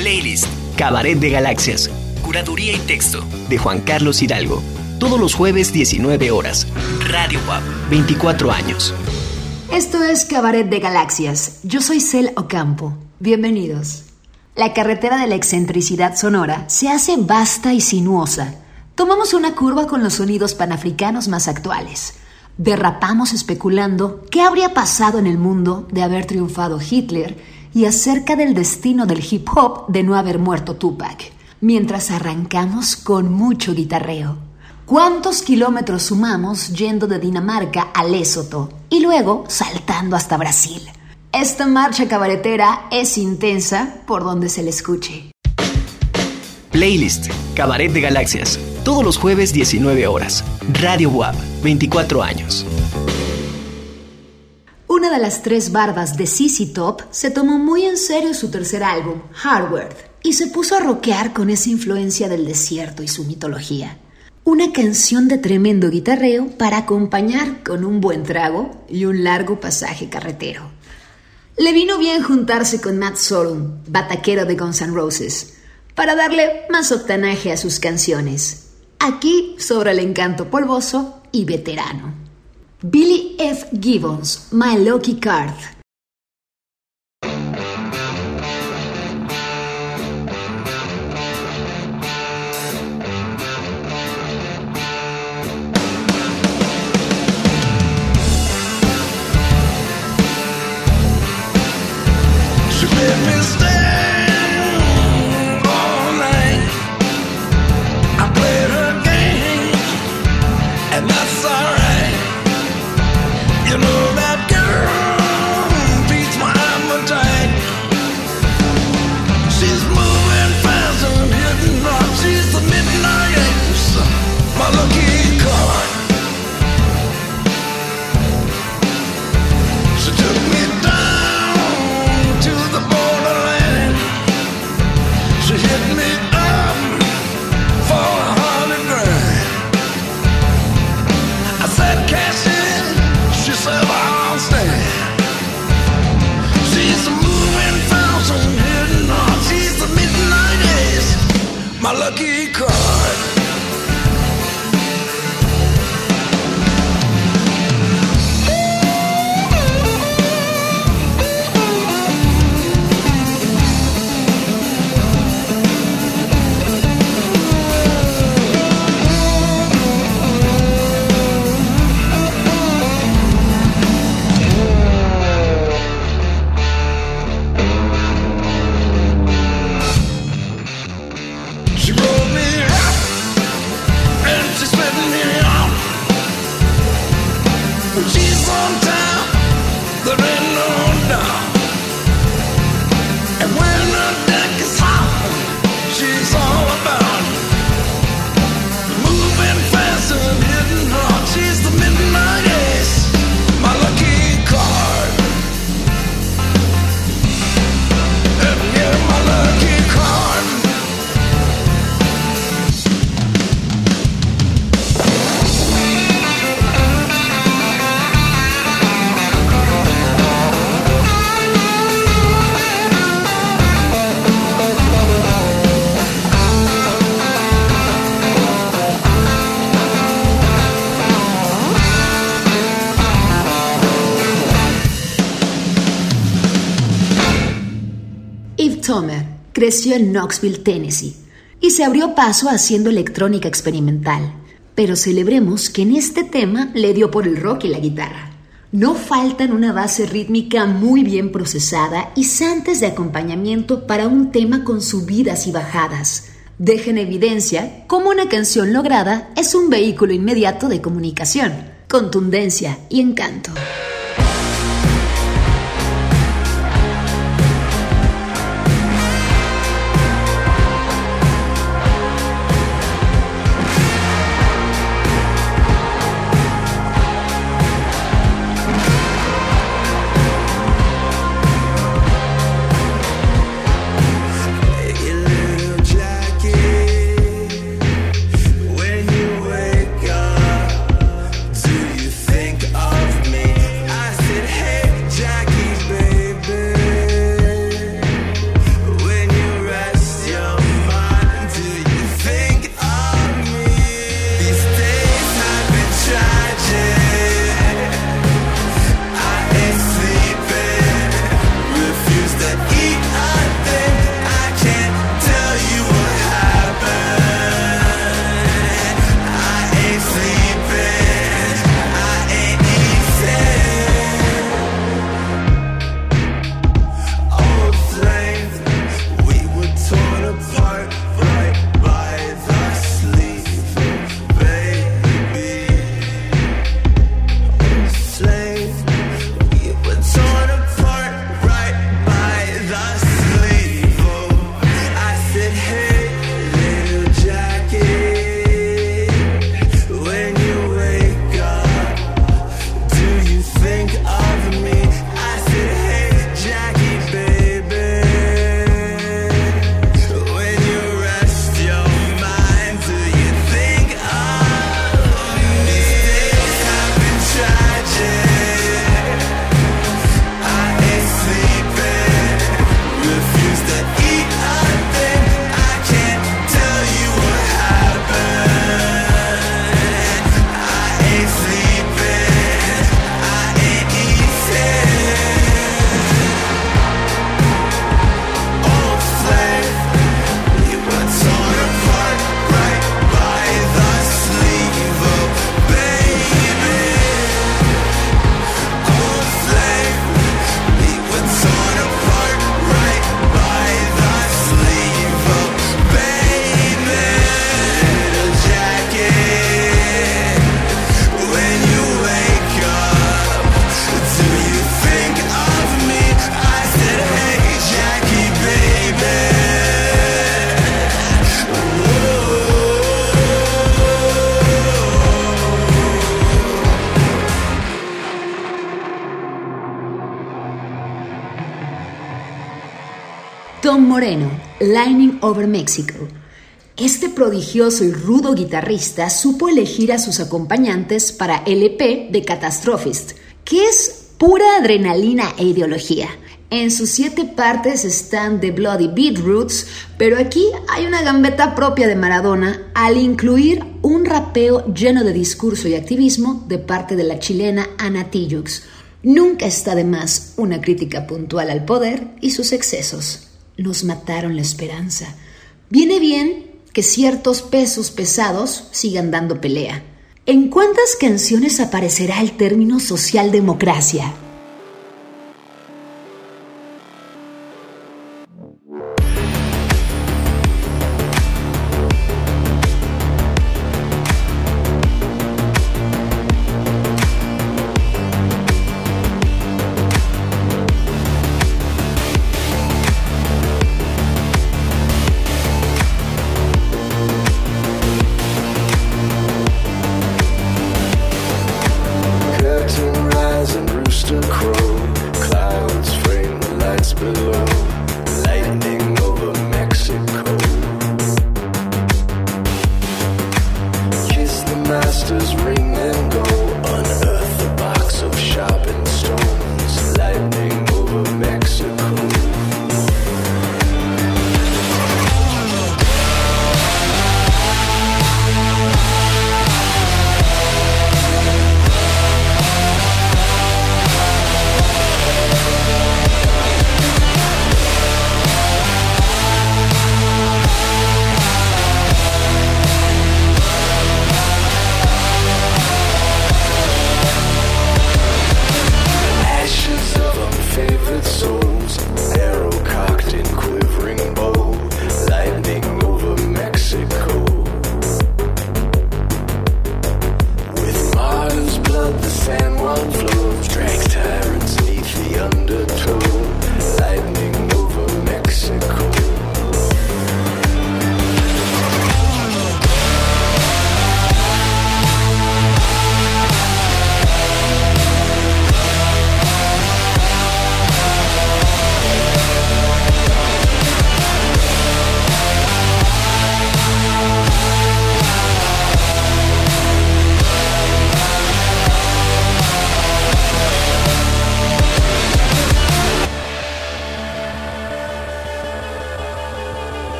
Playlist. Cabaret de Galaxias. Curaduría y texto. De Juan Carlos Hidalgo. Todos los jueves 19 horas. Radio WAP. 24 años. Esto es Cabaret de Galaxias. Yo soy Cel Ocampo. Bienvenidos. La carretera de la excentricidad sonora se hace vasta y sinuosa. Tomamos una curva con los sonidos panafricanos más actuales. Derrapamos especulando qué habría pasado en el mundo de haber triunfado Hitler y acerca del destino del hip hop de no haber muerto Tupac, mientras arrancamos con mucho guitarreo. ¿Cuántos kilómetros sumamos yendo de Dinamarca a Lesoto y luego saltando hasta Brasil? Esta marcha cabaretera es intensa por donde se le escuche. Playlist Cabaret de Galaxias. Todos los jueves 19 horas. Radio WAP. 24 años. Una de las tres bardas de CC Top se tomó muy en serio su tercer álbum, Hardware, y se puso a rockear con esa influencia del desierto y su mitología. Una canción de tremendo guitarreo para acompañar con un buen trago y un largo pasaje carretero. Le vino bien juntarse con Matt Sorum, bataquero de Guns N' Roses, para darle más octanaje a sus canciones. Aquí sobra el encanto polvoso y veterano. Billy F. Gibbons, My Lucky Card. En Knoxville, Tennessee, y se abrió paso haciendo electrónica experimental. Pero celebremos que en este tema le dio por el rock y la guitarra. No faltan una base rítmica muy bien procesada y santes de acompañamiento para un tema con subidas y bajadas. Deja en evidencia cómo una canción lograda es un vehículo inmediato de comunicación, contundencia y encanto. Over Mexico. Este prodigioso y rudo guitarrista supo elegir a sus acompañantes para LP de Catastrophist, que es pura adrenalina e ideología. En sus siete partes están The Bloody Beetroots, pero aquí hay una gambeta propia de Maradona al incluir un rapeo lleno de discurso y activismo de parte de la chilena Ana Tijoux. Nunca está de más una crítica puntual al poder y sus excesos. Nos mataron la esperanza. Viene bien que ciertos pesos pesados sigan dando pelea. ¿En cuántas canciones aparecerá el término socialdemocracia?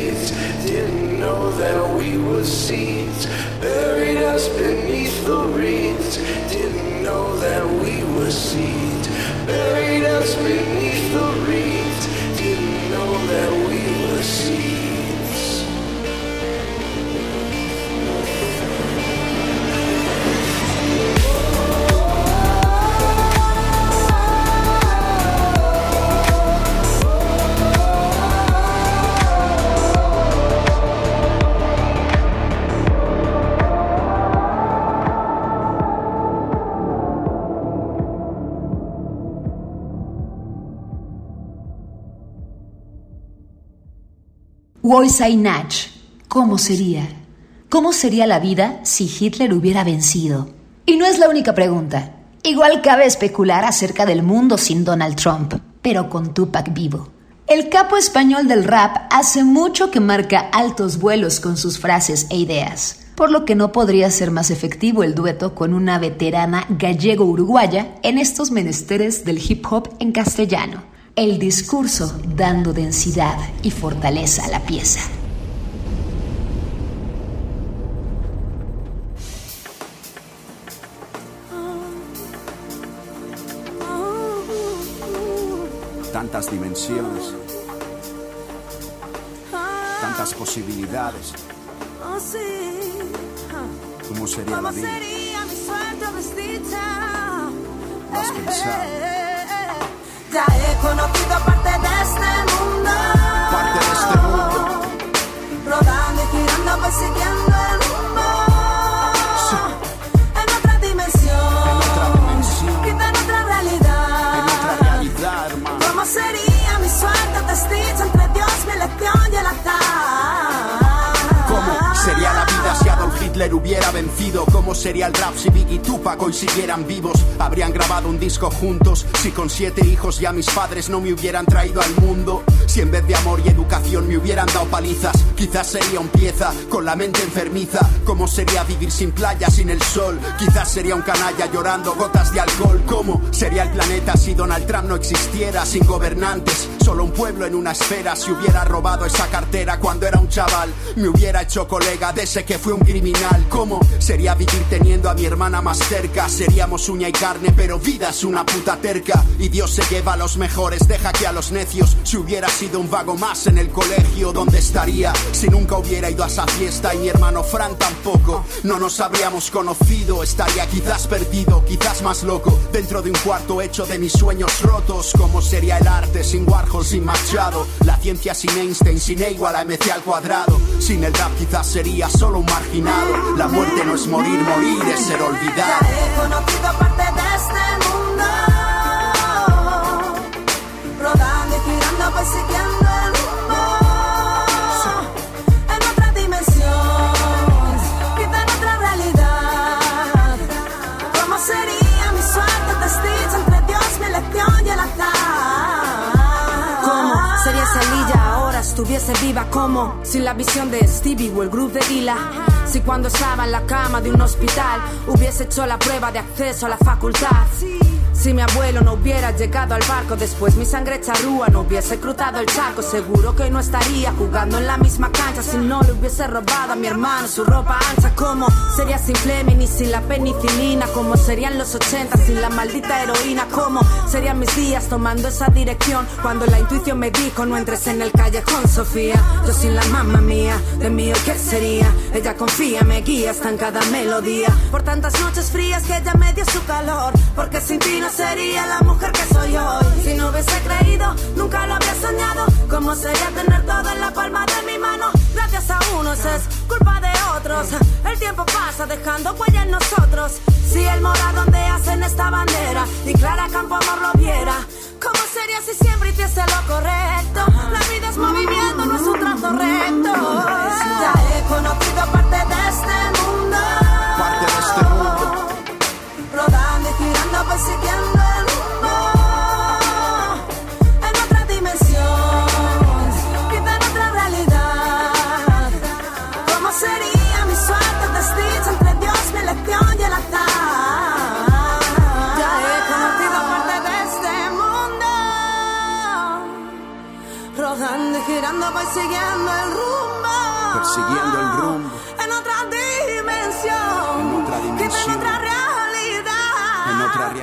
seeds. Didn't know that we were seeds. Buried us beneath the reeds. Didn't know that we were seeds. Buried us beneath the reeds. Didn't know that we were seeds. Nach, ¿cómo sería? ¿Cómo sería la vida si Hitler hubiera vencido? Y no es la única pregunta. Igual cabe especular acerca del mundo sin Donald Trump, pero con Tupac vivo. El capo español del rap hace mucho que marca altos vuelos con sus frases e ideas, por lo que no podría ser más efectivo el dueto con una veterana gallego-uruguaya en estos menesteres del hip hop en castellano. El discurso dando densidad y fortaleza a la pieza. tantas dimensiones, tantas posibilidades. ¿Cómo sería la vida? ¿Lo has siguiendo Hitler hubiera vencido? ¿Cómo sería el rap si Biggie y Tupac hoy siguieran vivos? ¿Habrían grabado un disco juntos? Si con siete hijos ya mis padres no me hubieran traído al mundo? Si en vez de amor y educación me hubieran dado palizas, quizás sería un pieza con la mente enfermiza. ¿Cómo sería vivir sin playa, sin el sol? Quizás sería un canalla llorando gotas de alcohol. ¿Cómo sería el planeta si Donald Trump no existiera? Sin gobernantes, solo un pueblo en una esfera. Si hubiera robado esa cartera cuando era un chaval, me hubiera hecho colega de ese que fue un criminal. ¿Cómo sería vivir teniendo a mi hermana más cerca? Seríamos uña y carne, pero vida es una puta terca. Y Dios se lleva a los mejores, deja que a los necios. Si hubiera sido un vago más en el colegio, ¿dónde estaría? Si nunca hubiera ido a esa fiesta y mi hermano Fran tampoco, no nos habríamos conocido. Estaría quizás perdido, quizás más loco, dentro de un cuarto hecho de mis sueños rotos. ¿Cómo sería el arte sin Warhol, sin Machado? La ciencia sin Einstein, sin E igual a MC al cuadrado. Sin el rap quizás sería solo un marginado. La muerte no es morir, morir es ser olvidado. he conocido parte de este mundo. Rodando y girando, pues estuviese viva? como Sin la visión de Stevie o el groove de Dila. Si cuando estaba en la cama de un hospital hubiese hecho la prueba de acceso a la facultad. Si mi abuelo no hubiera llegado al barco, después mi sangre charrúa no hubiese cruzado el charco, seguro que no estaría jugando en la misma cancha si no le hubiese robado a mi hermano su ropa ancha. ¿Cómo sería sin Fleming y sin la penicilina? ¿Cómo serían los 80 sin la maldita heroína? ¿Cómo serían mis días tomando esa dirección cuando la intuición me dijo no entres en el callejón, Sofía? Yo sin la mamá mía, de mí ¿qué sería? Ella confía, me guía hasta en cada melodía. Por tantas noches frías que ella me dio su calor, porque sin ti no sería la mujer que soy hoy. Si no hubiese creído, nunca lo habría soñado. ¿Cómo sería tener todo en la palma de mi mano? Gracias a unos es culpa de otros. El tiempo pasa dejando huella en nosotros. Si el mora donde hacen esta bandera y Clara Campo amor lo viera. ¿Cómo sería si siempre hiciese lo correcto? La vida es movimiento, no es un trazo recto. Ya he conocido siguiendo el rumbo. Persiguiendo el rumbo. En otra dimensión. En otra dimensión.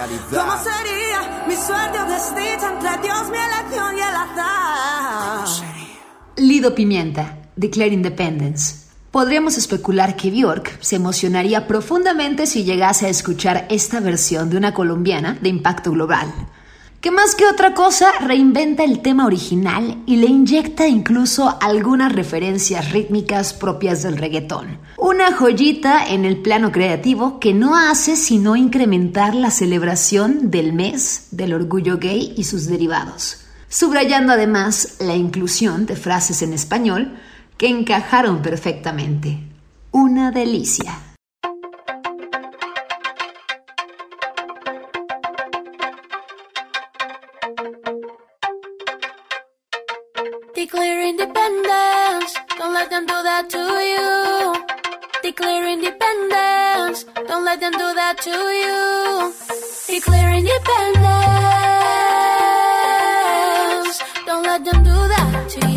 Realidad. ¿Cómo sería mi suerte o desdicha entre Dios, mi elección y el azar? Lido Pimienta, Declare Independence. Podríamos especular que Bjork se emocionaría profundamente si llegase a escuchar esta versión de una colombiana de impacto global, que más que otra cosa reinventa el tema original y le inyecta incluso algunas referencias rítmicas propias del reggaetón. Una joyita en el plano creativo que no hace sino incrementar la celebración del mes del orgullo gay y sus derivados subrayando además la inclusión de frases en español que encajaron perfectamente. Una delicia. Declare independence, don't let them do that to you. Declare independence, don't let them do that to you. Declare independence, don't let them do that to you.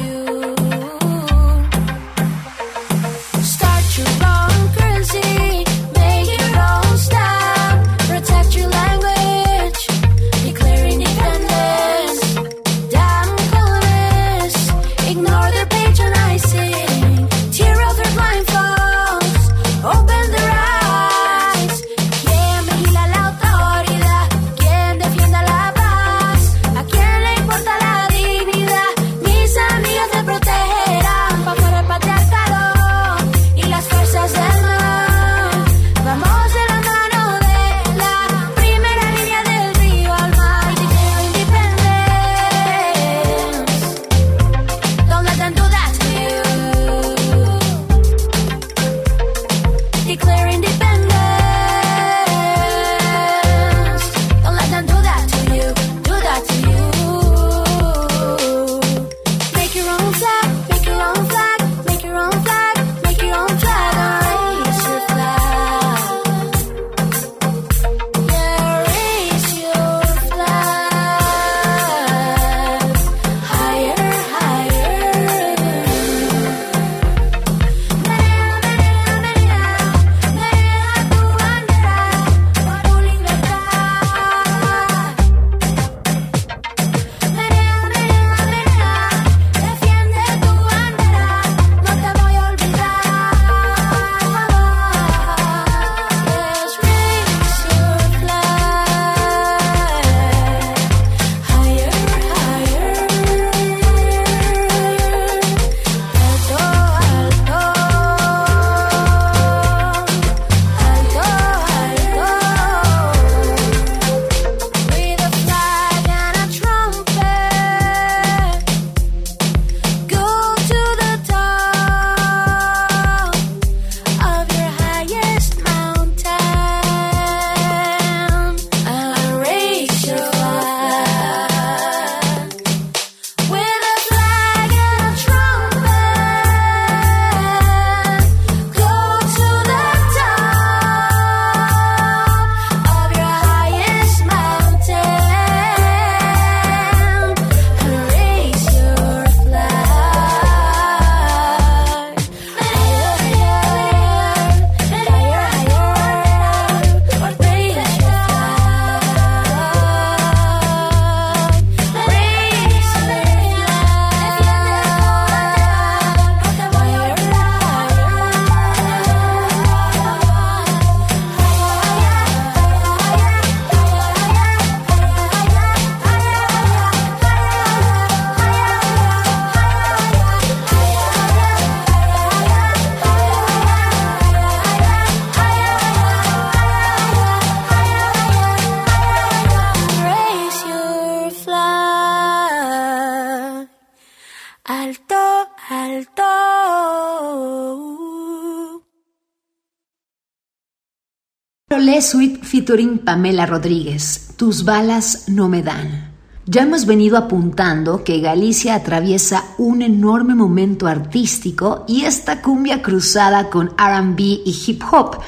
Pamela Rodríguez. Tus balas no me dan. Ya hemos venido apuntando que Galicia atraviesa un enorme momento artístico y esta cumbia cruzada con RB y hip hop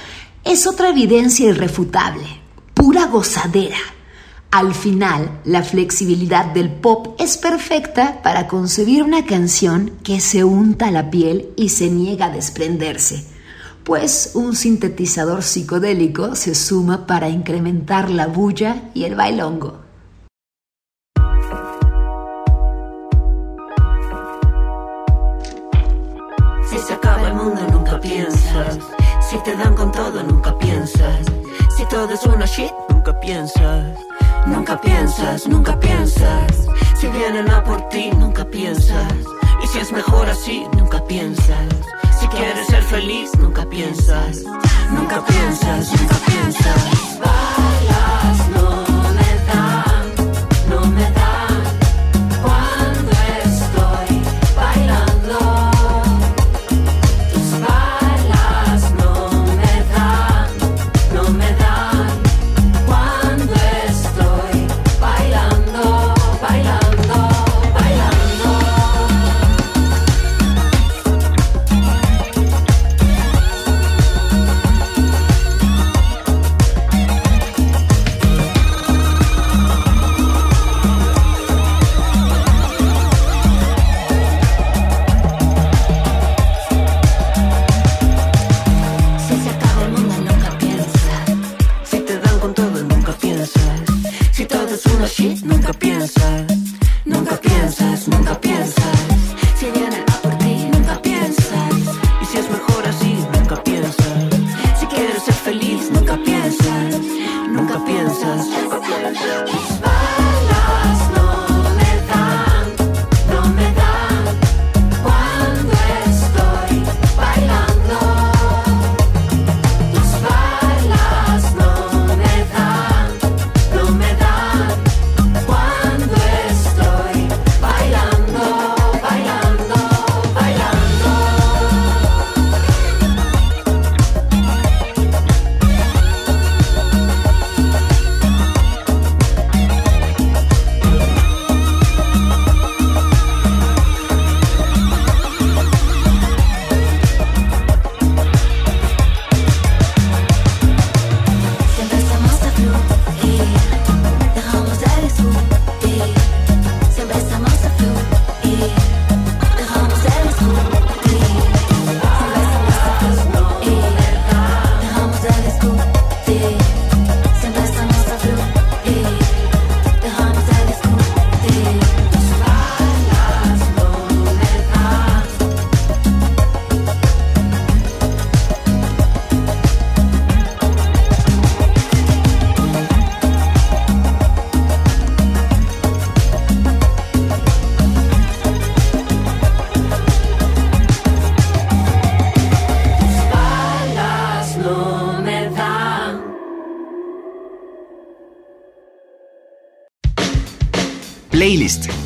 es otra evidencia irrefutable, pura gozadera. Al final, la flexibilidad del pop es perfecta para concebir una canción que se unta la piel y se niega a desprenderse, pues un sintetizador psicodélico se suma para incrementar la bulla y el bailongo. Si se acaba el mundo nunca piensas. Si te dan con todo nunca piensas. Si todo es una shit nunca piensas. Nunca piensas, nunca piensas. Si vienen a por ti nunca piensas. Y si es mejor así nunca piensas. Quieres ser feliz nunca piensas. Nunca piensas, nunca piensas. No pienso.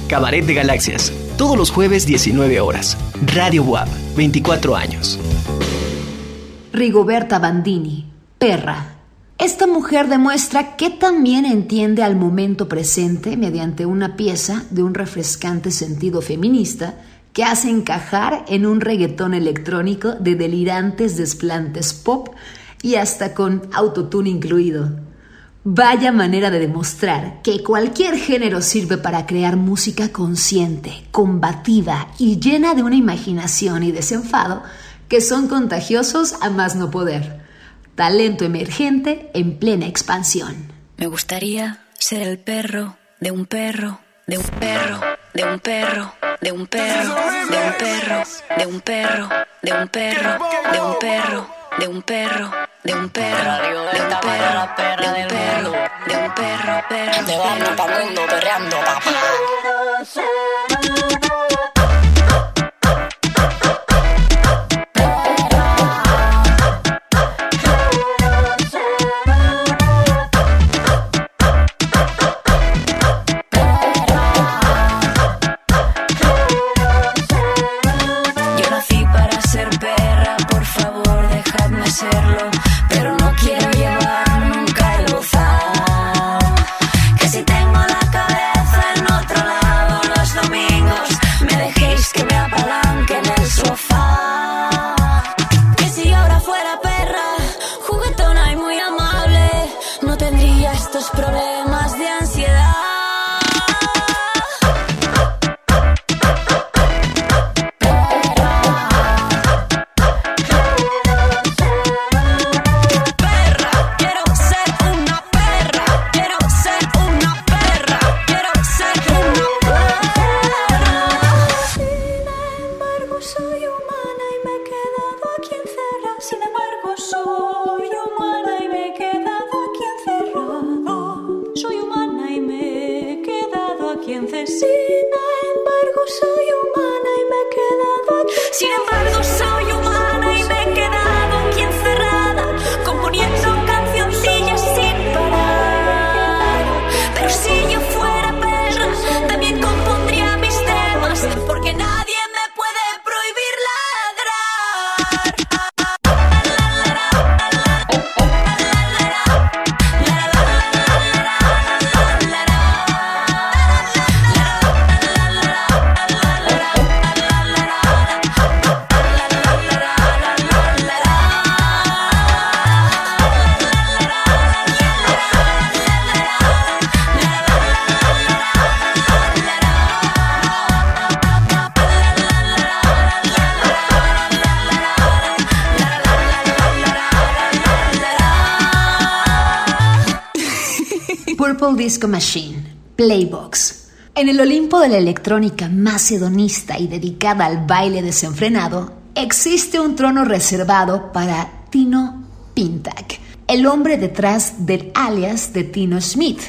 Cabaret de Galaxias. Todos los jueves 19 horas. Radio WAP, 24 años. Rigoberta Bandini, perra. Esta mujer demuestra que también entiende al momento presente mediante una pieza de un refrescante sentido feminista que hace encajar en un reggaetón electrónico de delirantes desplantes pop y hasta con autotune incluido. Vaya manera de demostrar que cualquier género sirve para crear música consciente, combativa y llena de una imaginación y desenfado que son contagiosos a más no poder. Talento emergente en plena expansión. Me gustaría ser el perro de un perro, de un perro, de un perro, de un perro, de un perro, de un perro, de un perro, de un perro. De un perro de un perro, de un perro, de un perro, de un perro, perro. Te vamos pa' mundo perreando, papá. Yo nací para ser perra, por favor, dejadme serlo. Pero no quiero Purple Disco Machine, Playbox. En el Olimpo de la electrónica más hedonista y dedicada al baile desenfrenado, existe un trono reservado para Tino Pintak, el hombre detrás del alias de Tino Smith,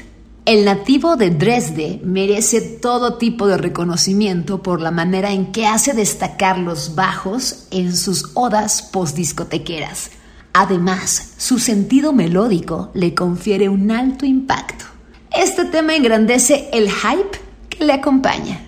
El nativo de Dresde merece todo tipo de reconocimiento por la manera en que hace destacar los bajos en sus odas postdiscotequeras. Además, su sentido melódico le confiere un alto impacto. Este tema engrandece el hype que le acompaña.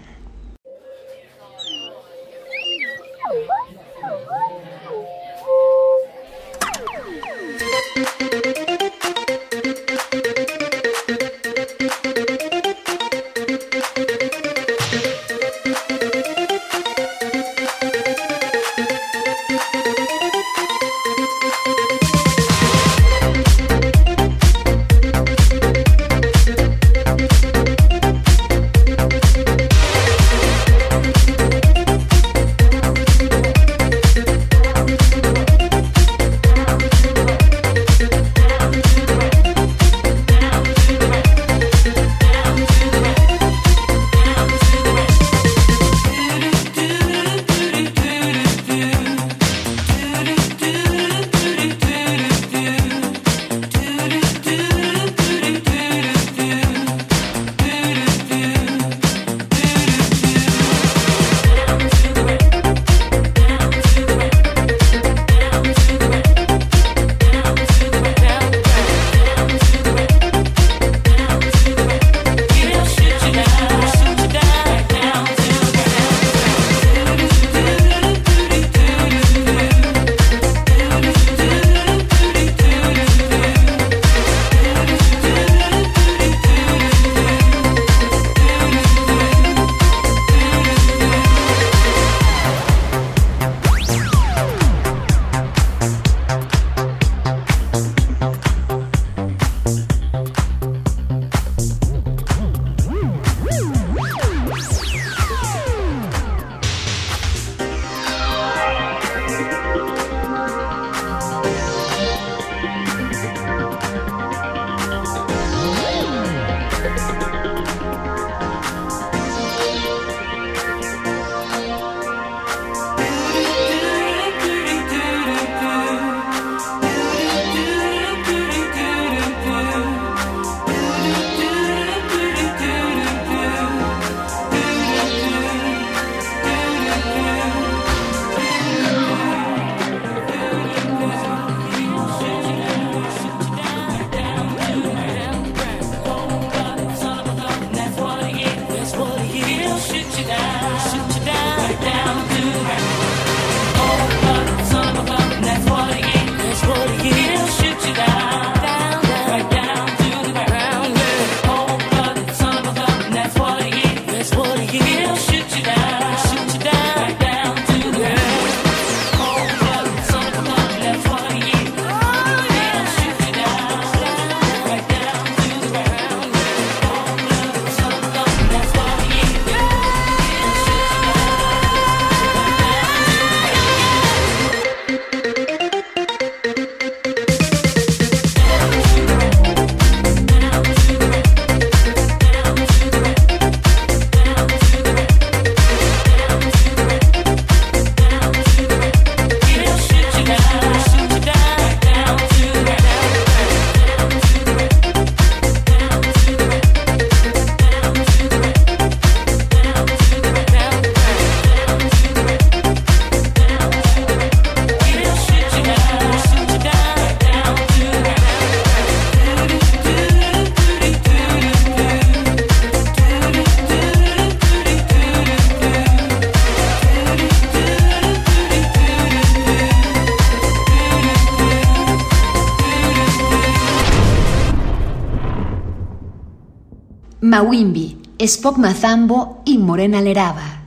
Spock Mazambo y Morena Leraba.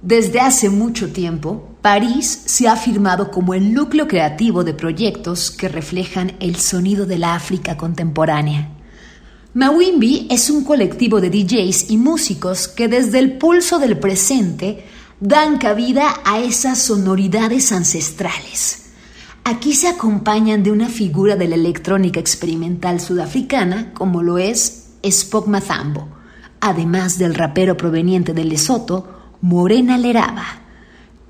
Desde hace mucho tiempo, París se ha afirmado como el núcleo creativo de proyectos que reflejan el sonido de la África contemporánea. Mawimbi es un colectivo de DJs y músicos que desde el pulso del presente dan cabida a esas sonoridades ancestrales. Aquí se acompañan de una figura de la electrónica experimental sudafricana como lo es Spock Mazambo, además del rapero proveniente de Lesoto, Morena Leraba.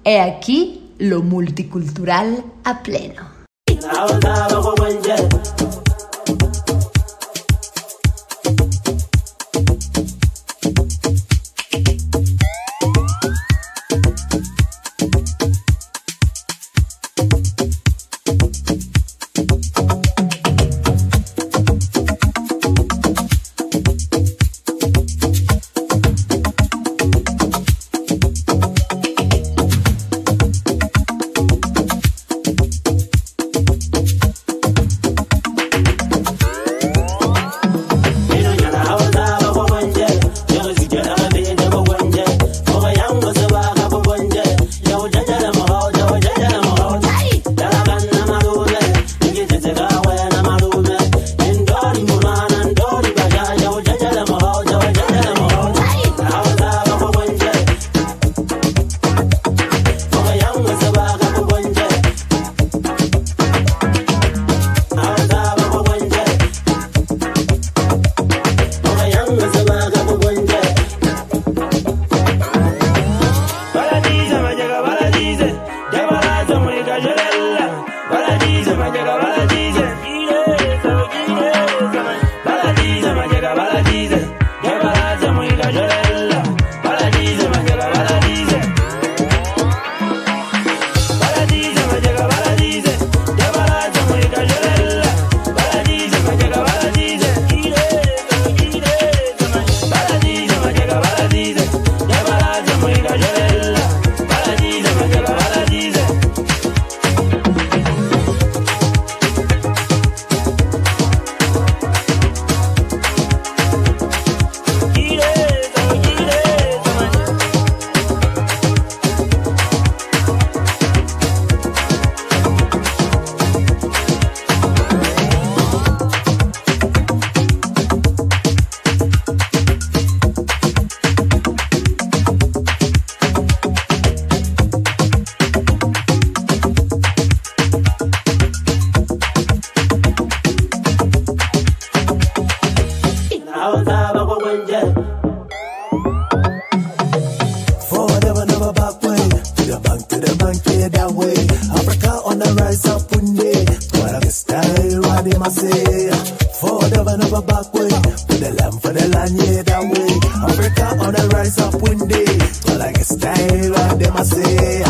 He aquí lo multicultural a pleno. Africa on the rise up windy. Well, I guess style, what them I say.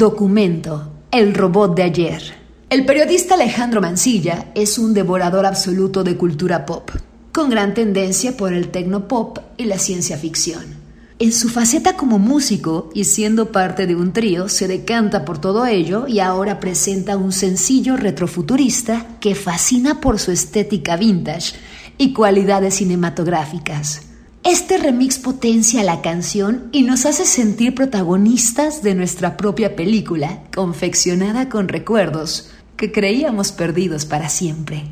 Documento. El robot de ayer. El periodista Alejandro Mancilla es un devorador absoluto de cultura pop, con gran tendencia por el tecnopop y la ciencia ficción. En su faceta como músico y siendo parte de un trío, se decanta por todo ello y ahora presenta un sencillo retrofuturista que fascina por su estética vintage y cualidades cinematográficas. Este remix potencia la canción y nos hace sentir protagonistas de nuestra propia película, confeccionada con recuerdos que creíamos perdidos para siempre.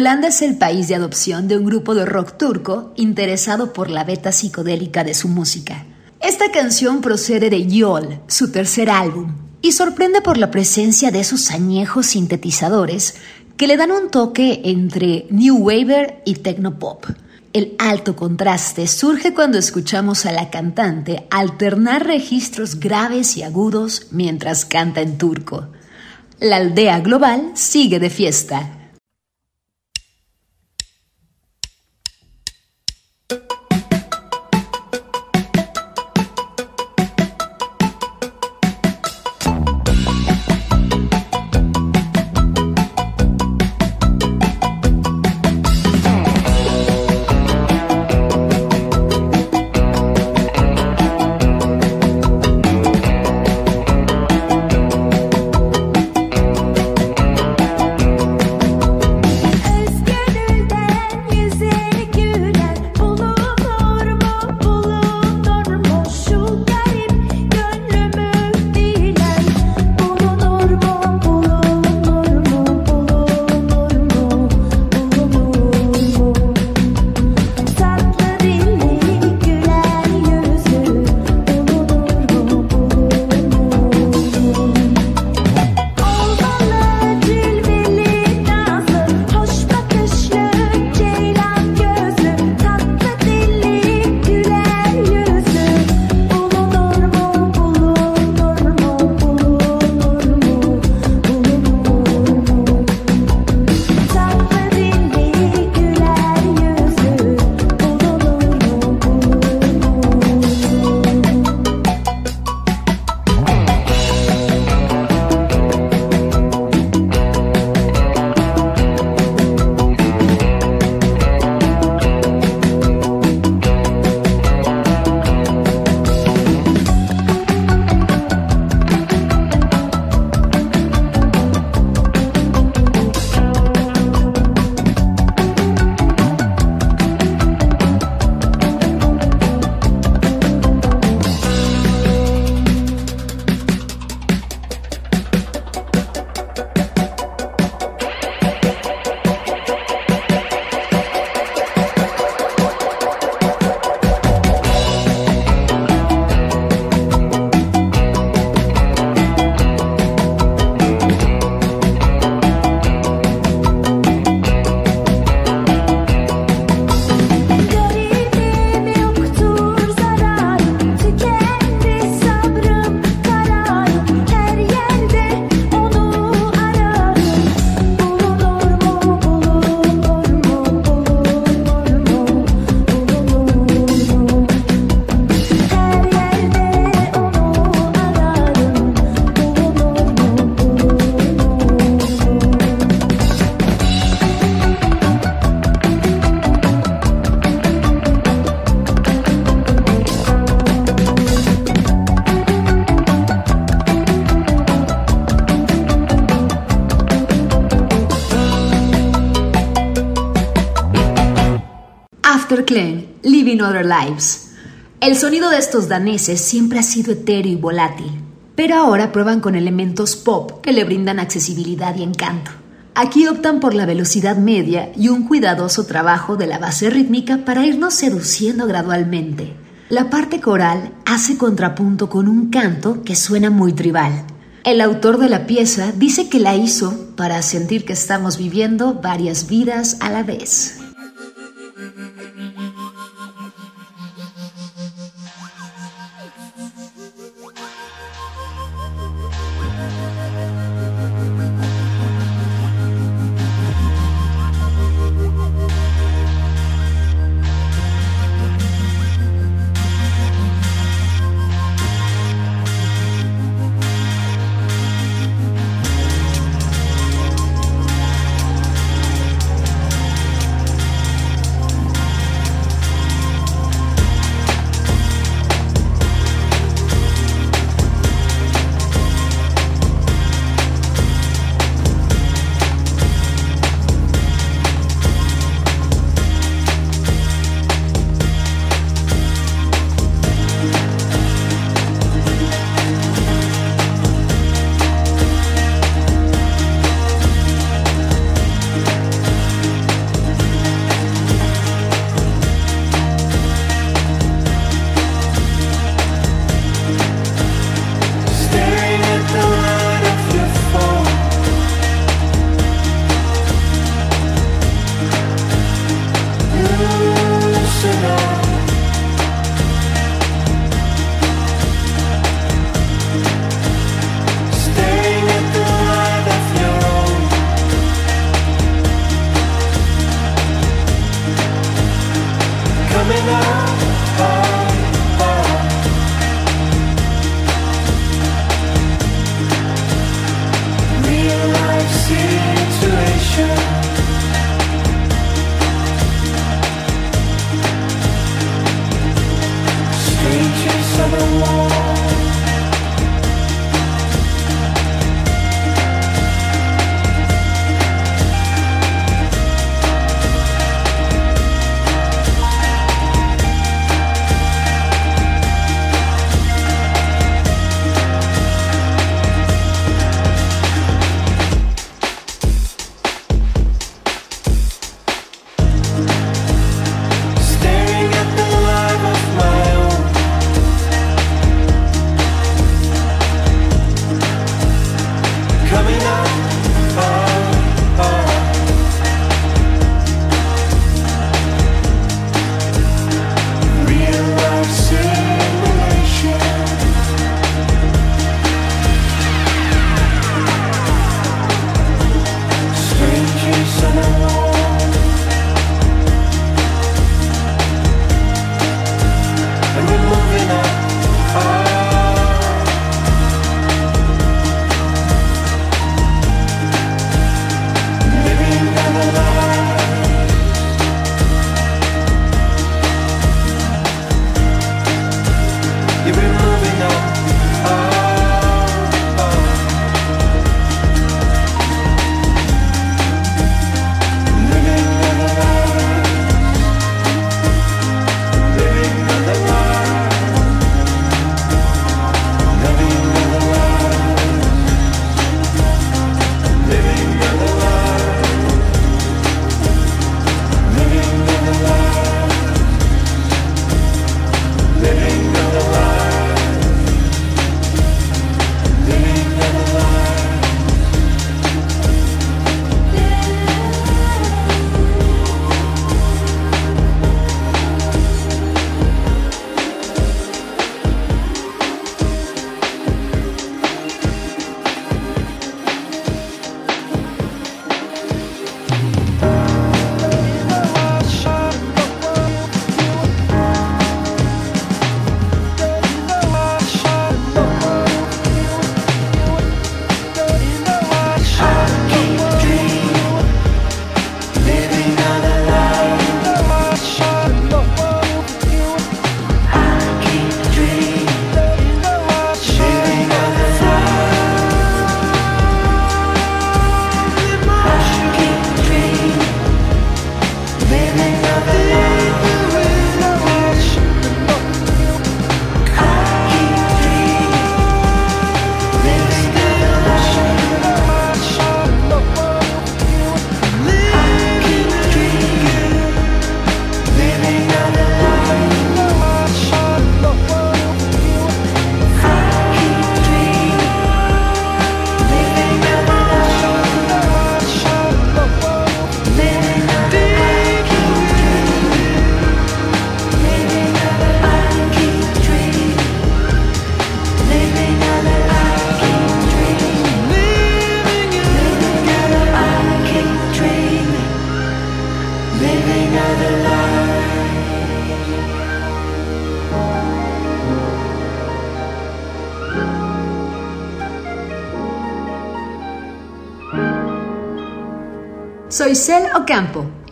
Holanda es el país de adopción de un grupo de rock turco interesado por la beta psicodélica de su música. Esta canción procede de Yol, su tercer álbum, y sorprende por la presencia de esos añejos sintetizadores que le dan un toque entre New Waver y Technopop. El alto contraste surge cuando escuchamos a la cantante alternar registros graves y agudos mientras canta en turco. La aldea global sigue de fiesta. Living Other Lives. El sonido de estos daneses siempre ha sido etéreo y volátil, pero ahora prueban con elementos pop que le brindan accesibilidad y encanto. Aquí optan por la velocidad media y un cuidadoso trabajo de la base rítmica para irnos seduciendo gradualmente. La parte coral hace contrapunto con un canto que suena muy tribal. El autor de la pieza dice que la hizo para sentir que estamos viviendo varias vidas a la vez.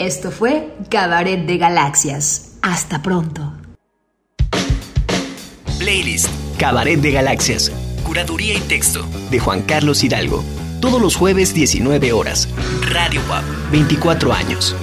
Esto fue Cabaret de Galaxias. Hasta pronto. Playlist Cabaret de Galaxias. Curaduría y texto de Juan Carlos Hidalgo. Todos los jueves 19 horas. Radio WAP 24 años.